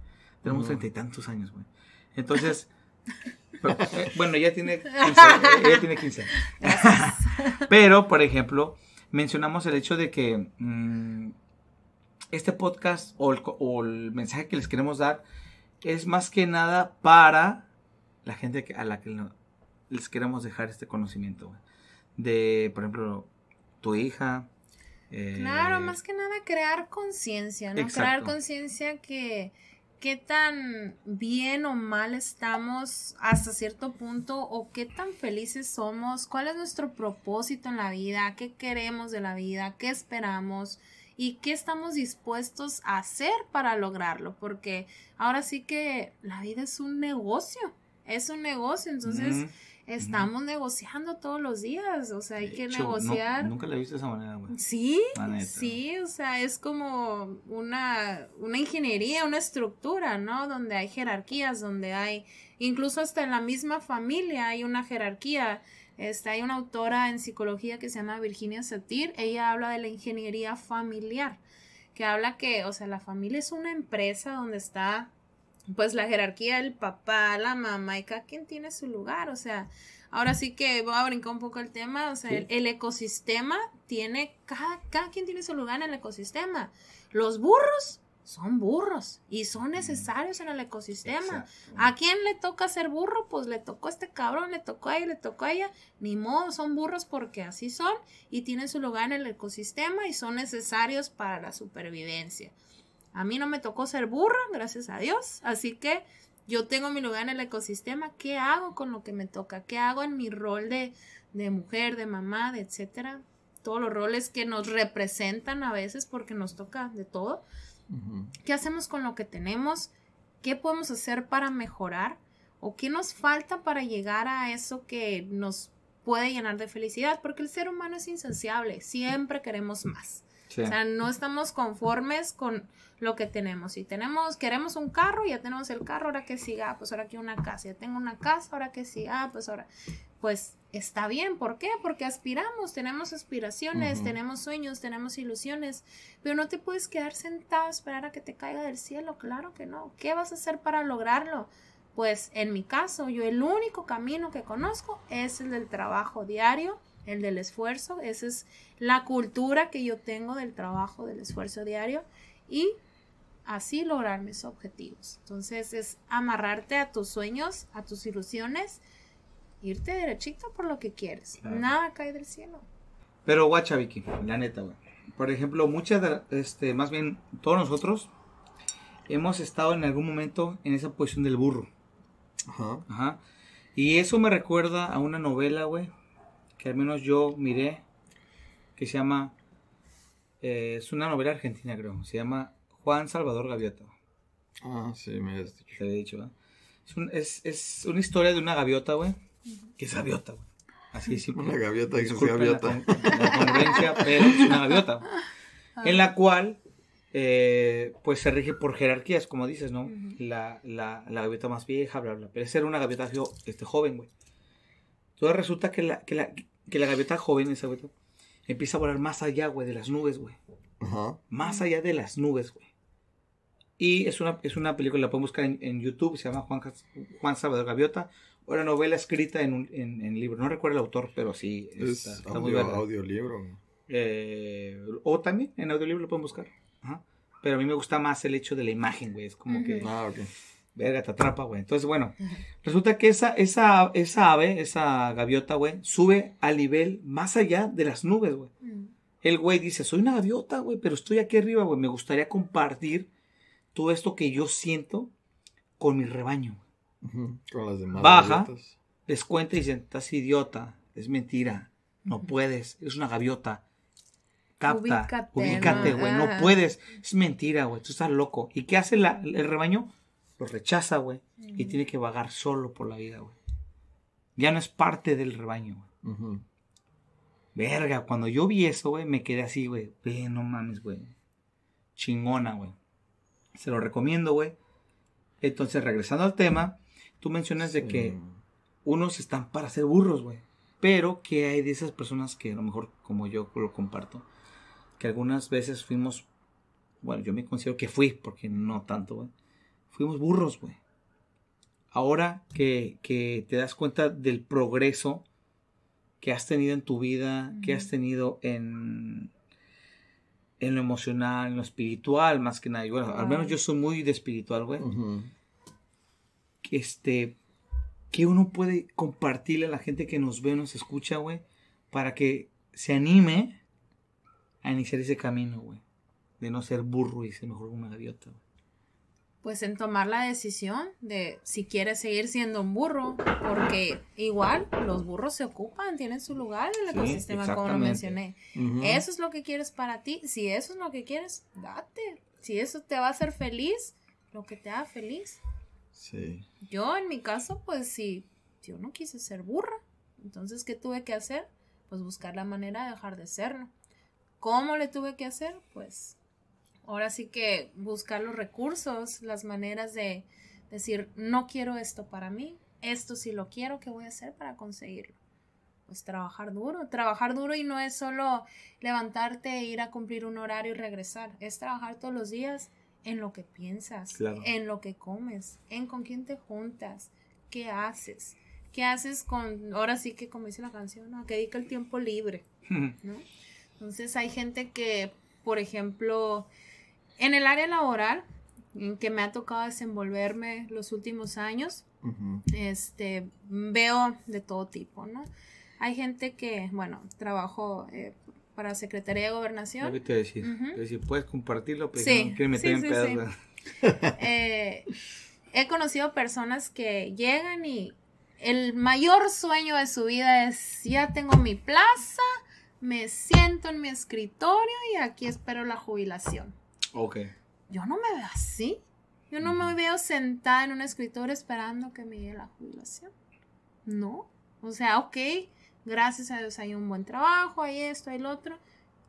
C: Tenemos treinta y tantos años, güey. Entonces, pero, eh, bueno, ya tiene 15, eh, ya tiene 15. Pero, por ejemplo, mencionamos el hecho de que mm, este podcast o el, co- o el mensaje que les queremos dar es más que nada para la gente a la que les queremos dejar este conocimiento. De, por ejemplo, tu hija. eh,
A: Claro, más que nada crear conciencia, ¿no?
C: Exacto.
A: Crear conciencia que qué tan bien o mal estamos hasta cierto punto o qué tan felices somos, cuál es nuestro propósito en la vida, qué queremos de la vida, qué esperamos y qué estamos dispuestos a hacer para lograrlo, porque ahora sí que la vida es un negocio, es un negocio, entonces. Estamos negociando todos los días, o sea, hay
C: De
A: que
C: hecho, no-
A: negociar.
C: nunca la he visto de esa manera, güey.
A: Sí, sí, o sea, es como una, una ingeniería, una estructura, ¿no? Donde hay jerarquías, donde hay, incluso hasta en la misma familia hay una jerarquía. Este, hay una autora en psicología que se llama Virginia Satir, ella habla de la ingeniería familiar, que habla que, o sea, la familia es una empresa donde está, pues, la jerarquía, el papá, la mamá, y cada quien tiene su lugar, o sea, Ahora sí que voy a brincar un poco el tema, o sea,
C: Sí.
A: el, el ecosistema tiene, cada, cada quien tiene su lugar en el ecosistema. Los burros son burros y son necesarios en el ecosistema.
C: Exacto.
A: ¿A quién le toca ser burro? Pues le tocó a este cabrón, le tocó a ella, le tocó a ella. Ni modo, son burros porque así son y tienen su lugar en el ecosistema y son necesarios para la supervivencia. A mí no me tocó ser burra, gracias a Dios, así que yo tengo mi lugar en el ecosistema. ¿Qué hago con lo que me toca? ¿Qué hago en mi rol de, de mujer, de mamá, de etcétera? Todos los roles que nos representan a veces porque nos toca de todo. ¿Qué hacemos con lo que tenemos? ¿Qué podemos hacer para mejorar? ¿O qué nos falta para llegar a eso que nos puede llenar de felicidad? Porque el ser humano es insaciable, siempre queremos más.
C: Sí.
A: O sea, no estamos conformes con lo que tenemos. Si tenemos, queremos un carro, ya tenemos el carro, ahora que siga, ah, pues ahora quiero una casa. Ya tengo una casa, ahora que siga, ah, pues ahora. Pues está bien, ¿por qué? Porque aspiramos, tenemos aspiraciones, tenemos sueños, tenemos ilusiones, pero no te puedes quedar sentado a esperar a que te caiga del cielo, claro que no. ¿Qué vas a hacer para lograrlo? Pues en mi caso, yo el único camino que conozco es el del trabajo diario, el del esfuerzo, esa es la cultura que yo tengo del trabajo, del esfuerzo diario y así lograr mis objetivos. Entonces es amarrarte a tus sueños, a tus ilusiones, irte derechito por lo que quieres.
C: Claro.
A: Nada cae del cielo.
C: Pero guacha, Vicky, la neta, güey. Por ejemplo, muchas de, este, más bien, todos nosotros hemos estado en algún momento en esa posición del burro.
B: Ajá.
C: Ajá. Y eso me recuerda a una novela, güey, que al menos yo miré, que se llama, eh, es una novela argentina, creo, se llama Juan Salvador Gaviota.
B: Ah, sí, me has dicho.
C: Te había dicho, ¿verdad? Es, un- es, es una historia de una gaviota, güey, que es gaviota, güey. Así es simple.
B: Una gaviota que es gaviota.
C: La, la pero es una gaviota. En la cual, eh, pues se rige por jerarquías, como dices, ¿no? La, la, la gaviota más vieja, bla, bla. Pero esa era una gaviota este, joven, güey. Entonces resulta que la, que, la, que la gaviota joven, esa gaviota, empieza a volar más allá, güey, de las nubes, güey.
B: Ajá.
C: Más allá de las nubes, güey. Y es una, es una película, la pueden buscar en, en YouTube, se llama Juan, Juan Salvador Gaviota. O una novela escrita en un en, en libro. No recuerdo el autor, pero sí.
B: Es
C: está, está muy
B: audio, audiolibro.
C: Eh, o también en audiolibro lo pueden buscar. Ajá. Pero a mí me gusta más el hecho de la imagen, güey. Es como que,
B: Ah, ok.
C: Verga, te atrapa, güey. Entonces, bueno, resulta que esa, esa, esa ave, esa gaviota, güey, sube al nivel más allá de las nubes, güey.
A: Mm.
C: El güey dice, soy una gaviota, güey, pero estoy aquí arriba, güey. Me gustaría compartir todo esto que yo siento con mi rebaño.
B: Con las demás.
C: Baja.
B: gaviotas.
C: Les cuenta y dicen, estás idiota, es mentira, no puedes, eres una gaviota. Capta,
A: Ubícate, ¿no?
C: güey, no
A: Ajá.
C: puedes, es mentira, güey, tú estás loco. ¿Y qué hace la- el rebaño? Lo rechaza, güey, y tiene que vagar solo por la vida, güey. Ya no es parte del rebaño, güey. Verga, cuando yo vi eso, güey, me quedé así, güey. Ve, no mames, güey. Chingona, güey. Se lo recomiendo, güey. Entonces, regresando al tema, tú mencionas de que unos están para ser burros, güey. Pero que hay de esas personas que a lo mejor, como yo lo comparto, que algunas veces fuimos, bueno, yo me considero que fui, porque no tanto, güey. Fuimos burros, güey. Ahora que, que te das cuenta del progreso que has tenido en tu vida, que has tenido en, en lo emocional, en lo espiritual, más que nada. Y bueno, al menos yo soy muy de espiritual, güey que, este, que uno puede compartirle a la gente que nos ve, nos escucha, güey, para que se anime a iniciar ese camino, güey, de no ser burro y ser mejor una gaviota. güey.
A: Pues en tomar la decisión de si quieres seguir siendo un burro, porque igual los burros se ocupan, tienen su lugar en el
C: Sí,
A: ecosistema, como lo mencioné. Eso es lo que quieres para ti. Si eso es lo que quieres, date. Si eso te va a hacer feliz, lo que te haga feliz.
B: Sí.
A: Yo, en mi caso, pues sí, yo no quise ser burra. Entonces, ¿qué tuve que hacer? Pues buscar la manera de dejar de serlo. ¿Cómo le tuve que hacer? Pues ahora sí que buscar los recursos, las maneras de decir, no quiero esto para mí, esto sí lo quiero, ¿qué voy a hacer para conseguirlo? Pues trabajar duro, trabajar duro y no es solo levantarte e ir a cumplir un horario y regresar, es trabajar todos los días en lo que piensas,
C: Claro.
A: en lo que comes, en con quién te juntas, qué haces, qué haces con, ahora sí que como dice la canción, ¿no? que dedica el tiempo libre. ¿no? Entonces hay gente que, por ejemplo, en el área laboral, en que me ha tocado desenvolverme los últimos años, este, veo de todo tipo, ¿no? Hay gente que, bueno, trabajo eh, para Secretaría de Gobernación.
C: que te decir. Decir, puedes compartirlo, pero
A: Sí,
C: no meter
A: sí,
C: en
A: sí, sí. Eh, he conocido personas que llegan y el mayor sueño de su vida es, ya tengo mi plaza, me siento en mi escritorio y aquí espero la jubilación.
C: Ok.
A: Yo no me veo así. Yo no me veo sentada en un escritorio esperando que me llegue la jubilación. No. O sea, ok, gracias a Dios hay un buen trabajo, hay esto, hay lo otro.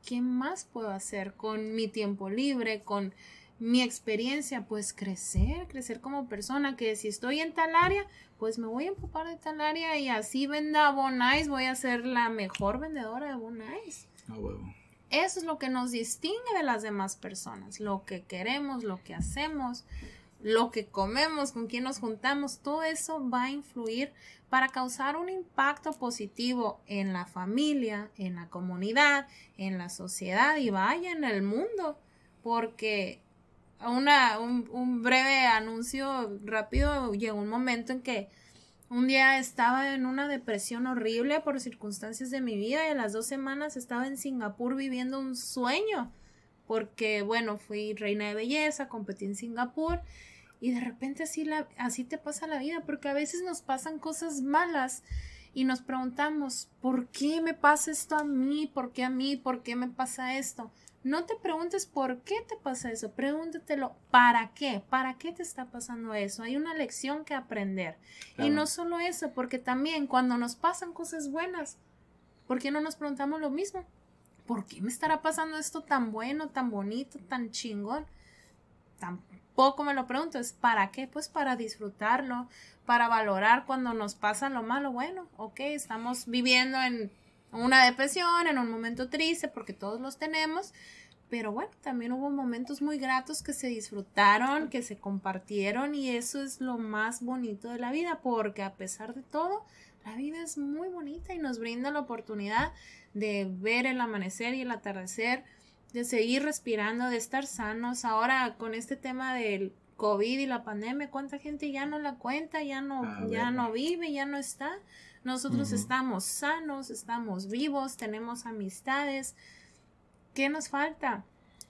A: ¿Qué más puedo hacer con mi tiempo libre, con mi experiencia? Pues crecer, crecer como persona, que si estoy en tal área, pues me voy a empapar de tal área y así venda Bonais, voy a ser la mejor vendedora de Bonais.
C: A huevo.
A: Eso es lo que nos distingue de las demás personas, lo que queremos, lo que hacemos, lo que comemos, con quién nos juntamos, todo eso va a influir para causar un impacto positivo en la familia, en la comunidad, en la sociedad y vaya en el mundo, porque una, un, un breve anuncio rápido, llegó un momento en que un día estaba en una depresión horrible por circunstancias de mi vida y a las dos semanas estaba en Singapur viviendo un sueño. Porque, bueno, fui reina de belleza, competí en Singapur y de repente así, la, así te pasa la vida, porque a veces nos pasan cosas malas y nos preguntamos, ¿por qué me pasa esto a mí? ¿Por qué a mí? ¿Por qué me pasa esto? No te preguntes por qué te pasa eso, pregúntatelo, ¿para qué? ¿Para qué te está pasando eso? Hay una lección que aprender. Y no solo eso, porque también cuando nos pasan cosas buenas, ¿por qué no nos preguntamos lo mismo? ¿Por qué me estará pasando esto tan bueno, tan bonito, tan chingón? Tampoco me lo pregunto, es para qué? Pues para disfrutarlo, para valorar cuando nos pasa lo malo. Bueno, ok, estamos viviendo en una depresión, en un momento triste, porque todos los tenemos, pero bueno, también hubo momentos muy gratos que se disfrutaron, que se compartieron y eso es lo más bonito de la vida, porque a pesar de todo, la vida es muy bonita y nos brinda la oportunidad de ver el amanecer y el atardecer de seguir respirando, de estar sanos. Ahora con este tema del COVID y la pandemia, cuánta gente ya no la cuenta, ya no,
C: Ah,
A: ya no vive, ya no está. Nosotros estamos sanos, estamos vivos, tenemos amistades. ¿Qué nos falta?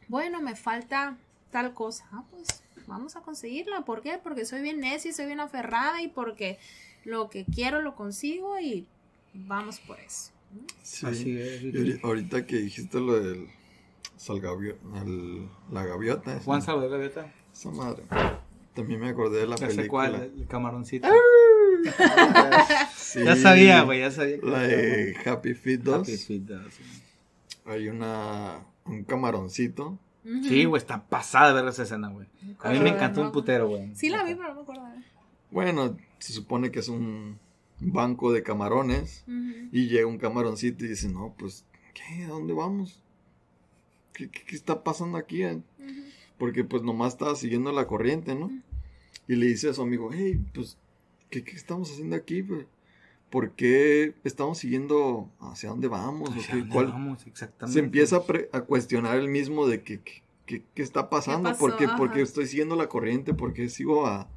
A: Bueno, me falta tal cosa. Ah, pues vamos a conseguirla. ¿Por qué? Porque soy bien necia, soy bien aferrada y porque lo que quiero lo consigo y vamos por eso.
B: Sí.
C: Así es.
B: Y ahorita que dijiste lo del salgavio- el- la gaviota,
C: Juan Salvador Gaviota.
B: esa madre. También me acordé de la película.
C: cuál, el camaroncito.
B: Sí,
C: Ya sabía, güey, ya sabía. que-
B: La de Happy Feet 2.
C: Happy Feet 2, sí.
B: Hay una un camaroncito.
C: Sí, güey, está pasada de ver esa escena, güey. A mí me encantó
A: no.
C: un putero, güey.
A: Sí la vi, pero no me acuerdo.
B: Bueno, se supone que es un banco de camarones. Y llega un camaroncito y dice, no, pues, ¿qué? ¿A dónde vamos? ¿Qué, qué- qué está pasando aquí?
A: Ujú.
B: Porque pues nomás estaba siguiendo la corriente, ¿no? Y le dice a su amigo, hey, pues, ¿qué, qué estamos haciendo aquí? pues? ¿Por qué estamos siguiendo hacia dónde vamos? ¿O
C: ¿Hacia
B: qué-
C: dónde
B: cuál-
C: vamos? Exactamente.
B: Se empieza a, pre- a cuestionar el mismo de que, que- que- qué está pasando, qué,
A: Ajá.
B: por qué estoy siguiendo la corriente, por qué sigo a,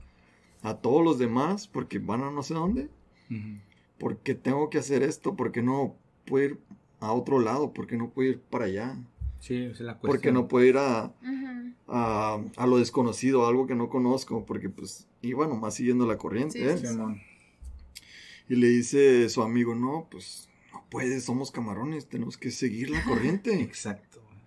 B: a todos los demás, porque van a no sé dónde,
C: Ujú.
B: por qué tengo que hacer esto, por qué no puedo ir a otro lado, por qué no puedo ir para allá,
C: Sí, esa es la
B: por qué
C: cuestión.
B: no puedo ir a, a, a lo desconocido, a algo que no conozco, porque pues iba nomás siguiendo la corriente.
A: Sí,
B: ¿eh?
A: sí.
B: Y le dice su amigo, no, pues no puedes, somos camarones, tenemos que seguir la corriente.
C: Exacto, güey.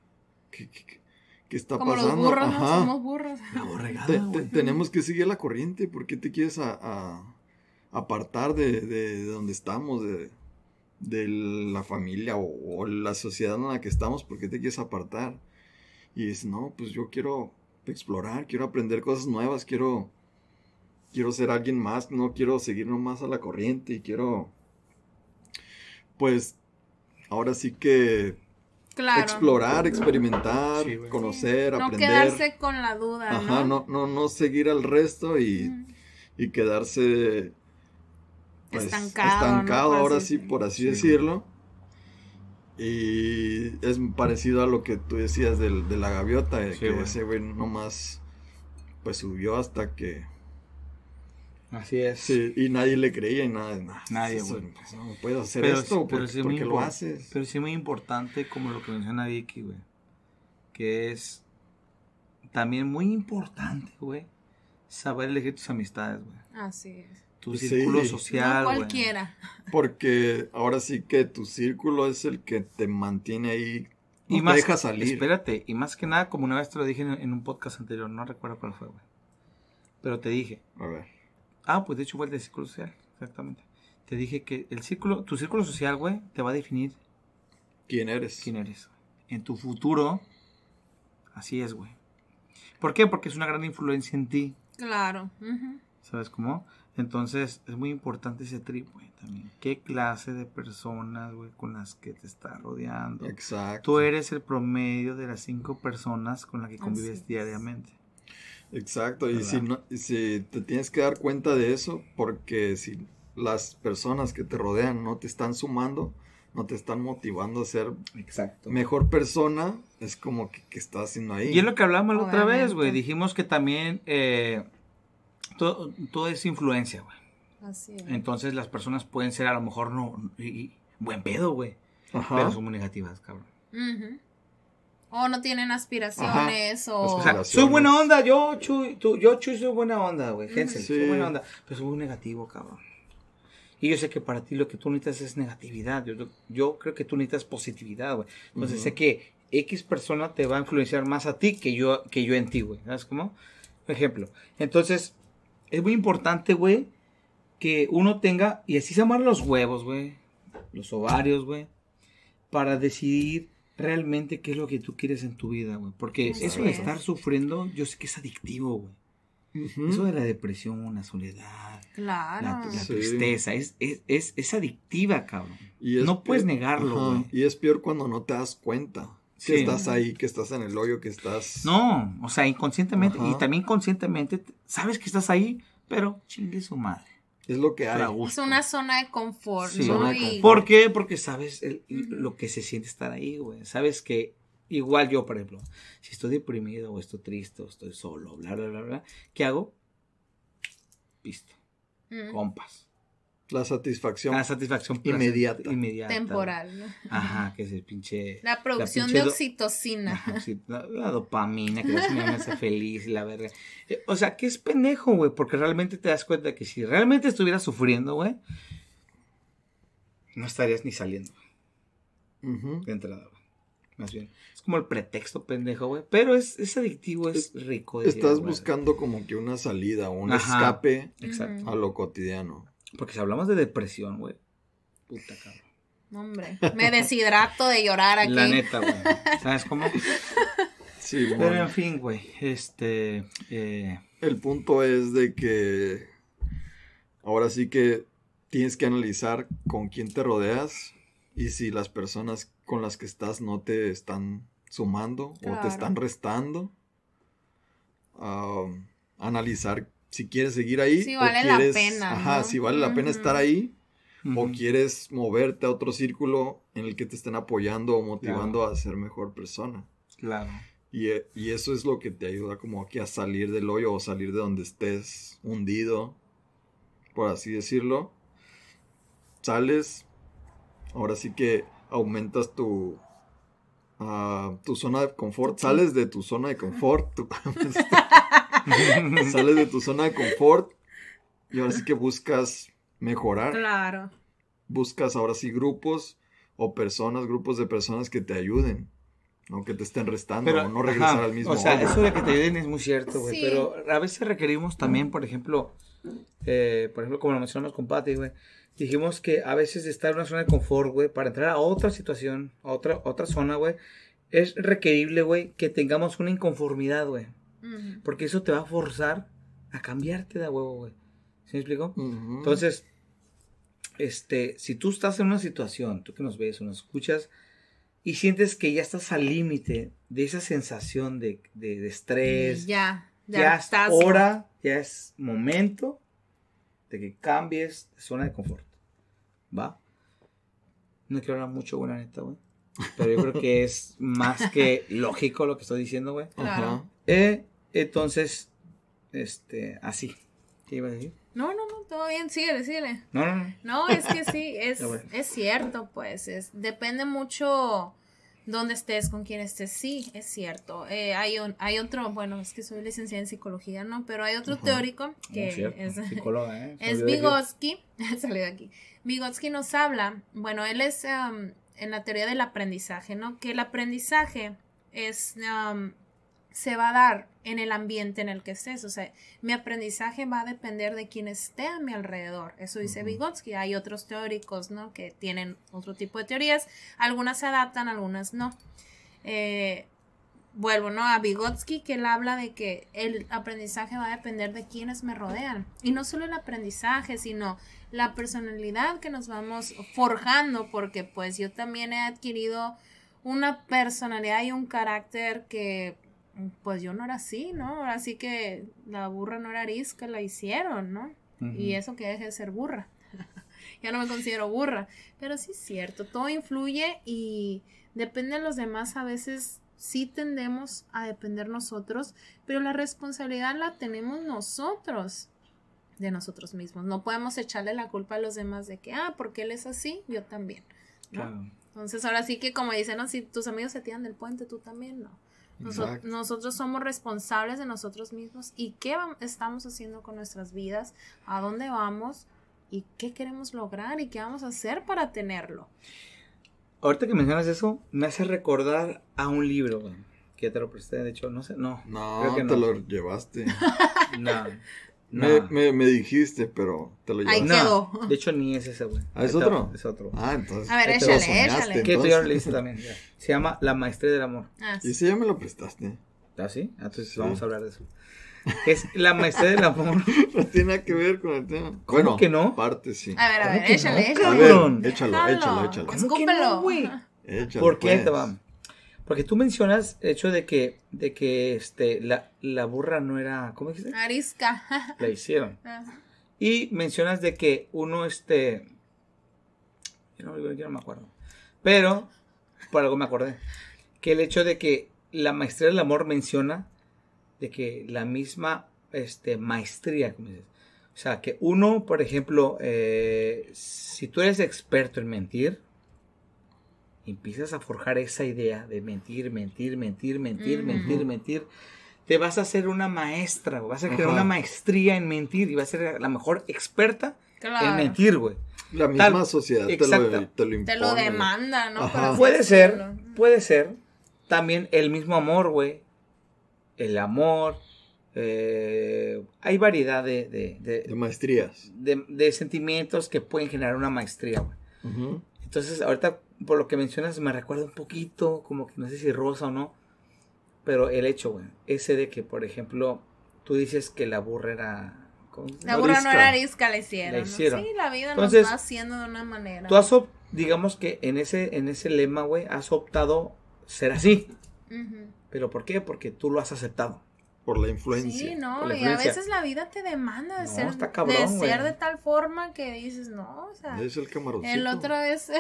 B: ¿Qué, qué- qué- qué está
A: Como
B: pasando?
A: los burros, ¿no? Somos burros.
C: La borregada,
B: Te- te-
C: güey.
B: tenemos que seguir la corriente, ¿por qué te quieres a- a- apartar de, de- de donde estamos, de, de la familia o, o la sociedad en la que estamos? ¿Por qué te quieres apartar? Y dice, no, pues yo quiero explorar, quiero aprender cosas nuevas, quiero, quiero ser alguien más, no quiero seguir nomás a la corriente y quiero, pues, ahora sí que
A: Claro.
B: explorar, experimentar,
C: Sí,
B: conocer,
A: No
B: aprender.
A: quedarse con la duda,
B: Ajá, no, no, no seguir al resto y, y quedarse pues,
A: Estancado,
B: estancado,
A: ¿no?
B: Ahora
A: así
B: sí, por así
C: Sí,
B: decirlo. Y es parecido a lo que tú decías del, de la gaviota, que
C: güey.
B: ese güey nomás pues subió hasta que...
C: Así es.
B: Sí, y nadie le creía y nada. "Nah,
C: Nadie,
B: eso,
C: güey.
B: pues, no puedes hacer
C: Pero,
B: esto,
C: pero
B: ¿por,
C: sí
B: lo haces?
C: Pero sí es muy importante, como lo que menciona Vicky, güey. Que es también muy importante, güey. Saber elegir tus amistades, güey.
A: Así es.
C: Tu
B: Sí.
C: círculo social,
A: no
C: güey.
A: cualquiera.
B: Porque ahora sí que tu círculo es el que te mantiene ahí. No
C: Y
B: te
C: más,
B: deja salir.
C: espérate, y más que nada, como una vez te lo dije en, en un podcast anterior, no recuerdo cuál fue, güey. Pero te dije,
B: A ver.
C: Ah, pues de hecho fue el de círculo social, exactamente. Te dije que el círculo, tu círculo social, güey, te va a definir
B: ¿Quién eres?
C: quién eres. En tu futuro, así es, güey. ¿Por qué? Porque es una gran influencia en ti,
A: Claro.
C: ¿sabes cómo? Entonces, es muy importante ese trip, güey, también. ¿Qué clase de personas, güey, con las que te estás rodeando?
B: Exacto.
C: Tú eres el promedio de las cinco personas con las que convives
A: Así es.
C: diariamente.
B: Exacto, y si, no, y si te tienes que dar cuenta de eso, porque si las personas que te rodean no te están sumando, no te están motivando a ser
C: Exacto.
B: mejor persona, es como que, que estás haciendo ahí.
C: Y es lo que hablamos la otra vez, güey. Dijimos que también eh, todo, todo es influencia, güey.
A: Así es.
C: Entonces las personas pueden ser a lo mejor no y- y buen pedo, güey.
B: Ajá.
C: Pero son muy negativas, cabrón.
A: O no tienen aspiraciones o...
C: O sea,
B: Relaciones.
C: soy buena onda, yo, Chuy, tú, yo, Chuy, soy buena onda, güey. Hensel,
B: Sí.
C: soy buena onda. Pero soy muy negativo, cabrón. Y yo sé que para ti lo que tú necesitas es negatividad. Yo, yo creo que tú necesitas positividad, güey. Entonces sé que X persona te va a influenciar más a ti que yo, que yo en ti, güey. ¿Sabes cómo? Por ejemplo. Entonces, es muy importante, güey, que uno tenga, y así se llaman los huevos, güey, los ovarios, güey, para decidir realmente qué es lo que tú quieres en tu vida, güey. Porque eso de
A: es.
C: estar sufriendo, yo sé que es adictivo, güey. Eso de la depresión, la soledad,
A: Claro.
C: la, la
B: Sí.
C: tristeza, es, es, es, es adictiva, cabrón.
B: Y es
C: no puedes negarlo, güey.
B: Y es peor cuando no te das cuenta que
C: Sí.
B: estás ahí, que estás en el hoyo, que estás...
C: No, o sea, inconscientemente
B: Ajá.
C: y también conscientemente sabes que estás ahí, pero chingue su madre.
B: Es lo que hay.
A: Es una zona de confort,
C: Sí.
A: ¿no?
B: Zona de
A: Y-
B: confort.
C: ¿Por qué? Porque sabes el- lo que se siente estar ahí, güey. Sabes que igual yo, por ejemplo, si estoy deprimido o estoy triste o estoy solo, bla, bla, bla, bla, ¿qué hago? Pisto, compas.
B: La satisfacción.
C: La satisfacción
B: Inmediata.
C: inmediata.
A: Temporal, ¿no?
C: Ajá, que es el pinche...
A: La producción
C: pinche
A: de oxitocina.
C: Ajá, sí, la, la dopamina que me hace feliz y la verga. Eh, O sea, que es pendejo, güey, porque realmente te das cuenta que si realmente estuvieras sufriendo, güey, no estarías ni saliendo
B: Ujú.
C: de entrada, güey. Más bien. Es como el pretexto pendejo, güey. Pero es, es adictivo, es rico. diría,
B: Estás buscando como que una salida, un
C: Ajá.
B: escape
C: Exacto.
B: a lo cotidiano.
C: Porque si hablamos de depresión, güey. Puta cabrón.
A: Hombre, me deshidrato de llorar aquí.
C: La neta, güey. ¿Sabes cómo?
B: Sí,
C: Pero
B: bueno.
C: en fin, güey. Este. eh,
B: El punto es de que ahora sí que tienes que analizar con quién te rodeas y si las personas con las que estás no te están sumando o te están restando. Analizar si quieres seguir ahí.
A: Si
B: o
A: vale la
B: quieres-
A: pena,
B: Ajá,
A: ¿no?
B: si vale la pena estar ahí o
C: ujú.
B: quieres moverte a otro círculo en el que te estén apoyando o motivando a ser mejor persona.
C: Claro.
B: Y, eh, y eso es lo que te ayuda como aquí a salir del hoyo o salir de donde estés hundido, por así decirlo. Sales, ahora sí que aumentas tu, ah, tu zona de confort, sales de tu zona de confort, tu- sales de tu zona de confort y ahora sí que buscas mejorar,
A: Claro.
B: buscas ahora sí grupos o personas, grupos de personas que te ayuden. No que te estén restando o no regresar
C: ajá,
B: al mismo
C: O sea, eso de que te ayuden es muy cierto, güey.
A: Sí.
C: Pero a veces requerimos también, por ejemplo, eh, por ejemplo, como lo mencionamos con Patty, güey. Dijimos que a veces estar en una zona de confort, güey, para entrar a otra situación, a otra, otra zona, güey, es requerible, güey, que tengamos una inconformidad, güey.
A: Ujú.
C: Porque eso te va a forzar a cambiarte de huevo, güey. ¿Sí me explico? Entonces, este, si tú estás en una situación, tú que nos ves o nos escuchas, y sientes que ya estás al límite de esa sensación de, de, de estrés,
A: Ya, de
C: ya es
A: hartazgo.
C: hora, ya es momento de que cambies de zona de confort. ¿Va? No quiero hablar mucho, güey, la neta, güey. Pero yo creo que es más que lógico lo que estoy diciendo, güey.
A: Claro.
C: Eh, entonces, este, así. ¿Qué iba a decir?
A: No, no, no, todo bien, síguele, síguele.
C: No, no, no.
A: No, es que sí, es,
C: bueno.
A: es cierto, pues, es, depende mucho dónde estés, con quién estés, sí, es cierto. Eh, hay, un, hay otro, bueno, es que soy licenciada en psicología, ¿no? Pero hay otro
B: Ajá.
A: teórico que es,
C: psicóloga, ¿eh?
A: Es. Vygotsky, salió de aquí. Vygotsky nos habla, bueno, él es um, en la teoría del aprendizaje, ¿no? Que el aprendizaje es, um, se va a dar en el ambiente en el que estés, o sea, mi aprendizaje va a depender de quien esté a mi alrededor, eso dice. Vygotsky, hay otros teóricos, ¿no? Que tienen otro tipo de teorías, algunas se adaptan, algunas no. Eh, vuelvo, ¿no? A Vygotsky, que él habla de que el aprendizaje va a depender de quienes me rodean. Y no solo el aprendizaje, sino la personalidad que nos vamos forjando, porque pues yo también he adquirido una personalidad y un carácter que pues yo no era así, ¿no? Así que la burra no era arisca, la hicieron, ¿no? Y eso que deje de ser burra. ya no me considero burra. Pero sí es cierto, todo influye y depende de los demás. A veces sí tendemos a depender nosotros, pero la responsabilidad la tenemos nosotros de nosotros mismos. No podemos echarle la culpa a los demás de que, ah, porque él es así, yo también. ¿no?
C: Claro.
A: Entonces ahora sí que como dicen, no, si tus amigos se tiran del puente, tú también no. Nosotros somos responsables de nosotros mismos y qué estamos haciendo con nuestras vidas, a dónde vamos y qué queremos lograr y qué vamos a hacer para tenerlo.
C: Ahorita que mencionas eso, me hace recordar a un libro, que ya te lo presté, de hecho, no sé, no.
B: No,
C: creo que
B: te
C: no.
B: lo llevaste.
C: No.
B: Me,
C: no.
B: me, me dijiste, pero te lo
A: Ahí
B: llevaste.
C: No,
A: quedó.
C: de hecho ni es ese, güey.
B: ¿Ah, es otro?
C: Es otro.
B: Ah, entonces.
A: A ver, échale, échale.
C: que tú ya lo también. ya. Se llama La Maestría del Amor.
A: Ah,
B: Y ese ya me lo prestaste.
C: ¿Ah, sí? Ah, Entonces
B: Sí.
C: vamos a hablar de eso. Es La Maestría del Amor.
B: No tiene nada que ver con el tema.
C: ¿Cómo
B: Bueno,
C: que no?
B: parte sí.
A: A ver, a
C: ¿Cómo
A: ver, échale,
C: no,
B: A
A: échale.
B: ver, échalo, échalo, échalo.
C: ¿Cómo que
A: Escúpelo.
C: no, güey?
B: Échalo,
C: ¿Por qué
B: pues.
C: te va? Porque tú mencionas el hecho de que, de que este, la, la burra no era. ¿Cómo dijiste?
A: Arisca.
C: La hicieron. Y mencionas de que uno, este. Yo no, yo no me acuerdo. Pero, por algo me acordé. que el hecho de que la maestría del amor menciona de que la misma este, maestría, como dices, o sea, que uno, por ejemplo, eh, si tú eres experto en mentir, empiezas a forjar esa idea de mentir, mentir, mentir, mentir,
A: Ujú.
C: mentir, mentir, te vas a hacer una maestra, vas a crear
B: Ajá.
C: una maestría en mentir y vas a ser la mejor experta en
A: Claro.
C: mentir, güey.
B: La misma
C: Tal-
B: sociedad te
C: exacto.
B: lo, te lo impone.
A: Te lo demanda, ¿no?
C: Puede ser,
A: decirlo.
C: puede ser. También el mismo amor, güey. El amor. eh, hay variedad de, de, de-
B: De maestrías.
C: de- de sentimientos que pueden generar una maestría, güey.
B: Ujú.
C: Entonces, ahorita, por lo que mencionas, me recuerda un poquito, como que no sé si rosa o no. Pero el hecho, güey. Ese de que, por ejemplo, tú dices que la burra era. ¿cómo se
A: La burra no era arisca, la hicieron.
C: La
A: ¿no?
C: hicieron.
A: Sí, la vida
C: Entonces,
A: nos va haciendo de una manera.
C: Tú has, op- digamos que en ese, en ese lema, güey, has optado ser así. ¿Pero por qué? Porque tú lo has aceptado.
B: Por la influencia.
A: Sí, no, y a veces la vida te demanda de
C: No,
A: ser,
C: está cabrón,
A: de,
C: güey.
A: ser de tal forma que dices, no, o sea,
B: Es el camaroncito.
A: el otra vez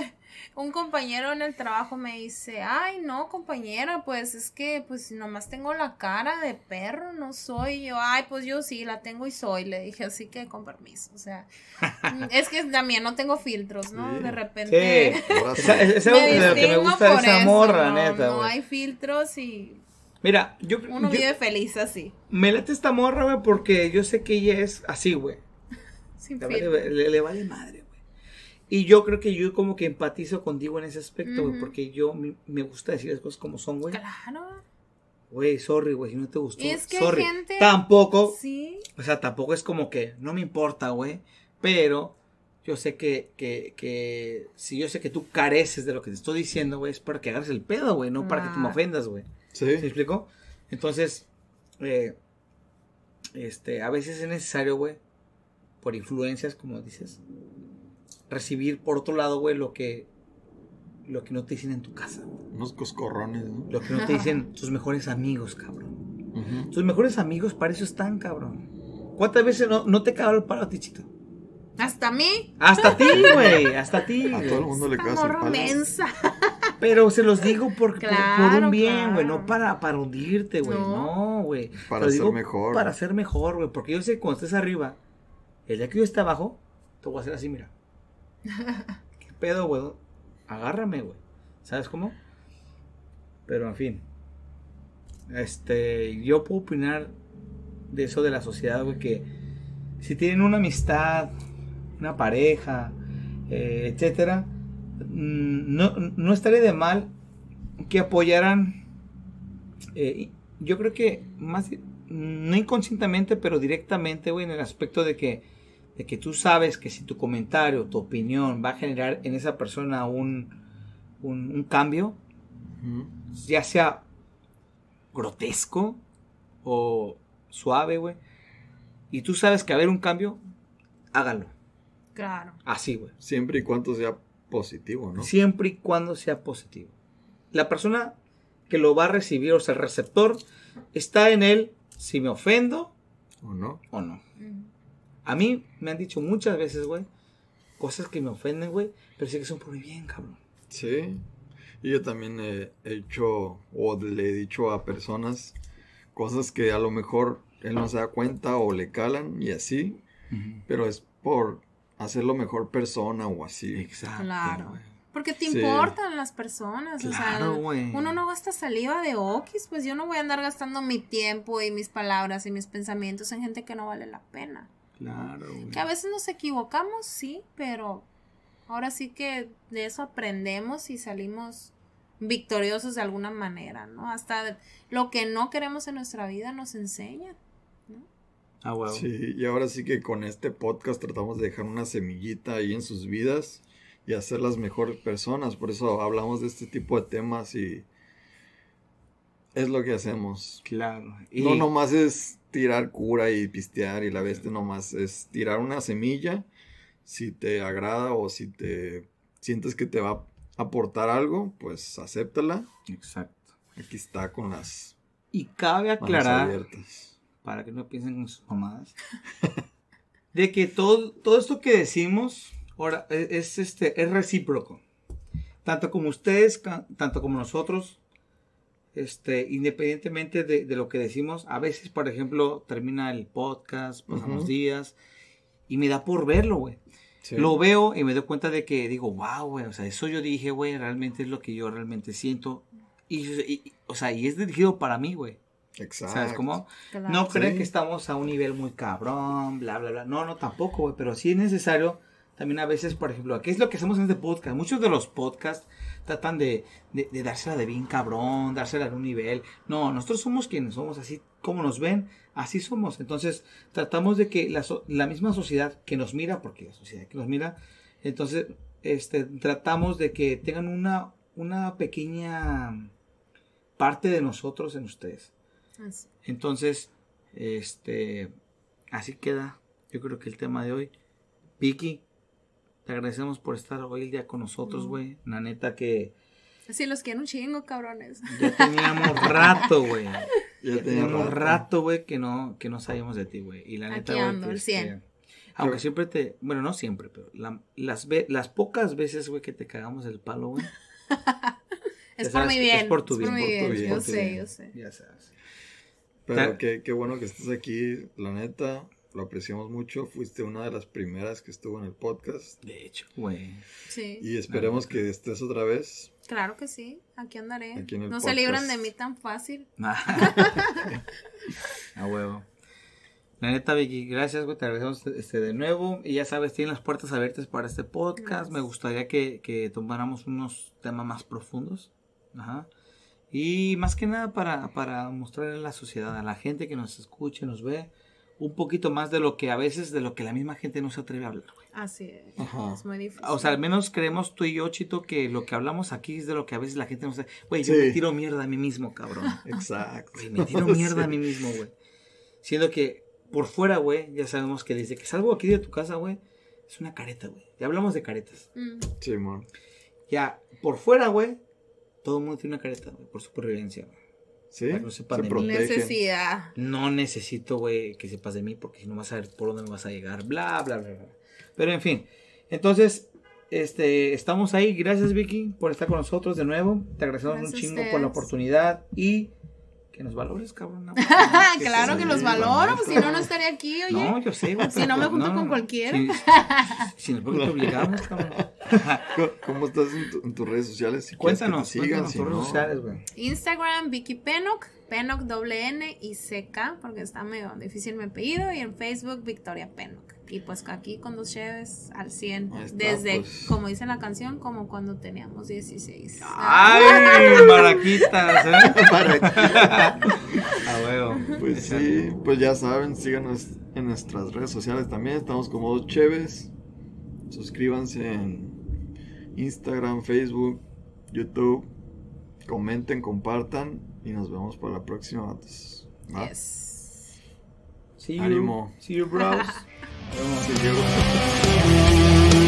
A: un compañero en el trabajo me dice, ay, no, compañera, pues es que pues nomás tengo la cara de perro, no soy yo, ay, pues yo sí, la tengo y soy, le dije, así que con permiso, o sea, es que también no tengo filtros, ¿no?
B: Sí.
A: De repente...
C: Sí. Es lo que me
A: distingo
C: gusta de
A: por
C: esa
A: eso,
C: morra,
A: no,
C: neta,
A: No hay filtros y
C: Mira, yo,
A: uno
C: yo-
A: vive feliz así,
C: me late esta morra, güey, porque yo sé que ella es así, güey. vale- le- le vale madre, güey. Y yo creo que yo como que empatizo contigo en ese aspecto, güey,
A: Ujú.
C: porque yo me, me gusta decir las cosas como son, güey.
A: Claro.
C: Güey, sorry, güey, si no te gustó.
A: Es que hay
C: sorry.
A: gente-
C: Tampoco,
A: Sí.
C: o sea, tampoco es como que no me importa, güey, pero yo sé que, que, que si yo sé que tú careces de lo que te estoy diciendo, güey, es para que agarres el pedo, güey, no para que te me
A: Claro.
C: ofendas, güey.
B: Sí.
C: ¿Se explicó? Entonces, eh, este, a veces es necesario, güey, por influencias, como dices, recibir por otro lado, güey, lo que, lo que no te dicen en tu casa,
B: Unos coscorrones, ¿no?
C: lo que no te dicen tus mejores amigos, cabrón. Tus mejores amigos para eso están, cabrón. ¿Cuántas veces no, no te cagaron el palo a ti, chito?
A: Hasta a mí.
C: Hasta a ti, güey, hasta a ti.
B: A todo el mundo le cagas el palo.
C: Pero se los digo por, por- un bien, güey,
A: claro.
C: no para, para hundirte, güey.
A: No.
C: No, güey.
B: Para ser
C: digo
B: mejor.
C: Para ser mejor, güey. Porque yo sé que cuando estés arriba, el día que yo esté abajo, te voy a hacer así, mira. ¿Qué pedo, güey? Agárrame, güey. ¿Sabes cómo? Pero en fin. Este, yo puedo opinar de eso de la sociedad, güey, que si tienen una amistad, una pareja, eh, etcétera, no, no estaría de mal que apoyaran, eh, yo creo que más, no inconscientemente, pero directamente, güey, en el aspecto de que, de que tú sabes que si tu comentario, tu opinión va a generar en esa persona un, un, un cambio, ya sea grotesco o suave, güey, y tú sabes que va a haber un cambio, hágalo.
A: Claro.
C: Así, güey.
B: Siempre y cuando sea positivo, ¿no?
C: Siempre y cuando sea positivo. La persona que lo va a recibir, o sea, el receptor, está en él si me ofendo
B: ¿O no?
C: o no. A mí me han dicho muchas veces, güey, cosas que me ofenden, güey, pero sí que son por mi bien, cabrón.
B: Sí. Y yo también he hecho o le he dicho a personas cosas que a lo mejor él no se da cuenta o le calan y así, pero es por hacerlo mejor persona o así.
C: Exacto.
A: Claro. Porque te
B: Sí.
A: importan las personas. o sea,
C: Claro, güey.
A: uno no gasta saliva de okis. Pues yo no voy a andar gastando mi tiempo y mis palabras y mis pensamientos en gente que no vale la pena.
C: Claro, güey.
A: Que a veces nos equivocamos, sí, pero ahora sí que de eso aprendemos y salimos victoriosos de alguna manera, ¿no? Hasta lo que no queremos en nuestra vida nos enseña.
C: Ah, huevo.
B: Sí, y ahora sí que con este podcast tratamos de dejar una semillita ahí en sus vidas y hacerlas mejores personas. Por eso hablamos de este tipo de temas y es lo que hacemos.
C: Claro. Y
B: No nomás es tirar cura y pistear y la bestia nomás es tirar una semilla si te agrada o si te sientes que te va a aportar algo, pues acéptala.
C: Exacto.
B: Aquí está con las
C: Y cabe aclarar,
B: abiertas.
C: Para que no piensen en sus mamadas, de que todo, todo esto que decimos ahora es, es, este, es recíproco. Tanto como ustedes, tanto como nosotros, este, independientemente de, de lo que decimos, a veces, por ejemplo, termina el podcast, pasan los días, y me da por verlo, güey.
B: Sí.
C: Lo veo y me doy cuenta de que digo, wow, güey, o sea, eso yo dije, güey, realmente es lo que yo realmente siento. Y, y- o sea, y es dirigido para mí, güey.
B: Exacto.
C: ¿Sabes cómo?
A: Claro.
C: No creen
B: Sí.
C: que estamos a un nivel muy cabrón, bla, bla, bla. No, no, tampoco, güey. Pero sí es necesario también a veces, por ejemplo, ¿qué es lo que hacemos en este podcast? Muchos de los podcasts tratan de, de, de dársela de bien cabrón, dársela de un nivel. No, nosotros somos quienes somos, así como nos ven, así somos. Entonces, tratamos de que la, la misma sociedad que nos mira, porque la sociedad que nos mira, entonces, este, tratamos de que tengan una, una pequeña parte de nosotros en ustedes.
A: Así.
C: Entonces, este, así queda. Yo creo que el tema de hoy. Vicky, te agradecemos por estar hoy el día con nosotros,
A: No.
C: güey. La neta que
A: Sí, los quiero un chingo, cabrones.
C: ya teníamos rato, güey.
B: Ya
C: Ya
B: tenía
C: teníamos
B: rato.
C: güey, que no, que no sabíamos de ti, güey. Y la neta,
A: Aquí
C: este,
A: 100.
C: Aunque
B: Pero-
C: siempre te, bueno, no siempre, pero la- las, ve- las pocas veces, güey, que te cagamos el palo, güey.
A: Es por
C: sabes,
A: mi
C: es
A: bien.
C: por tu
A: es
C: bien,
A: mi
C: por tu
A: bien.
B: bien,
A: Yo
B: por tu
A: sé,
B: bien.
A: yo sé.
C: Ya sabes.
B: Pero qué, qué bueno que estés aquí, la neta. Lo apreciamos mucho. Fuiste una de las primeras que estuvo en el podcast.
C: De hecho, güey.
A: Sí.
B: Y esperemos que estés otra vez.
A: Claro que sí. Aquí andaré.
B: Aquí en el
A: no se libran de
B: podcast.
A: mí tan fácil.
C: A huevo. La neta, Vicky, gracias, güey. Te agradecemos este, de nuevo. Y ya sabes, tienen las puertas abiertas para este podcast.
A: Gracias.
C: Me gustaría que, que tomáramos unos temas más profundos. Ajá. Y más que nada para, para mostrarle a la sociedad, a la gente que nos escuche, nos ve, un poquito más de lo que a veces, de lo que la misma gente no se atreve a hablar, güey.
A: Así es.
B: Ajá.
A: Es muy difícil.
C: O sea, al menos creemos tú y yo, Chito, que lo que hablamos aquí es de lo que a veces la gente no sabe. Güey, yo
B: Sí.
C: me tiro mierda a mí mismo, cabrón.
B: Exacto.
C: Güey, me tiro mierda a
B: Sí.
C: mí mismo, güey. Siendo que por fuera, güey, ya sabemos que desde que salgo aquí de tu casa, güey, es una careta, güey. Ya hablamos de caretas.
A: Mm,
B: Simón.
C: Ya, por fuera, güey, todo el mundo tiene una careta, güey, por supervivencia, güey.
B: ¿Sí?
C: Para que no sepan
B: Se
C: de mí.
A: Necesidad.
C: No necesito, güey, que sepas de mí porque si no vas a ver por dónde me vas a llegar, bla, bla, bla, bla. Pero en fin, entonces, este, estamos ahí. Gracias, Vicky, por estar con nosotros de nuevo. Te agradecemos
A: Gracias
C: un chingo por la oportunidad y que nos valores, cabrón. ¿no?
A: claro que los valoro.
B: neta.
A: Si no, no estaría aquí, oye.
C: No, yo sé, güey.
A: Si no me
C: pues,
A: junto con cualquiera.
C: Si, si no, porque te obligamos, cabrón.
B: ¿Cómo- ¿Cómo estás en, tu- en tus redes sociales? Si
C: Cuéntanos,
B: que te sigan,
C: cuéntanos
B: si
C: tus redes sociales, güey.
A: Instagram, Vicky Penok. Penok doble N y CK, porque está medio difícil mi apellido. Y en Facebook, Victoria Penok. Y pues aquí con dos cheves al 100.
B: Ahí está,
A: Desde,
B: pues.
A: como dice la canción, como cuando teníamos 16.
C: ¡Ay, maraquitas! ¿eh?
B: Para-
C: A huevo.
B: Pues sí, pues ya saben, síganos en nuestras redes sociales también. Estamos como dos Cheves. Suscríbanse en Instagram, Facebook, YouTube. Comenten, compartan y nos vemos para la próxima.
A: Yes.
C: See you.
B: Ánimo.
C: See you, bros.
B: Eu you.